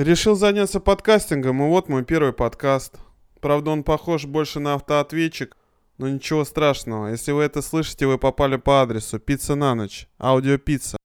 Решил заняться подкастингом, и вот мой первый подкаст. Правда, он похож больше на автоответчик, но ничего страшного. Если вы это слышите, вы попали по адресу. Пицца на ночь. Аудиопицца.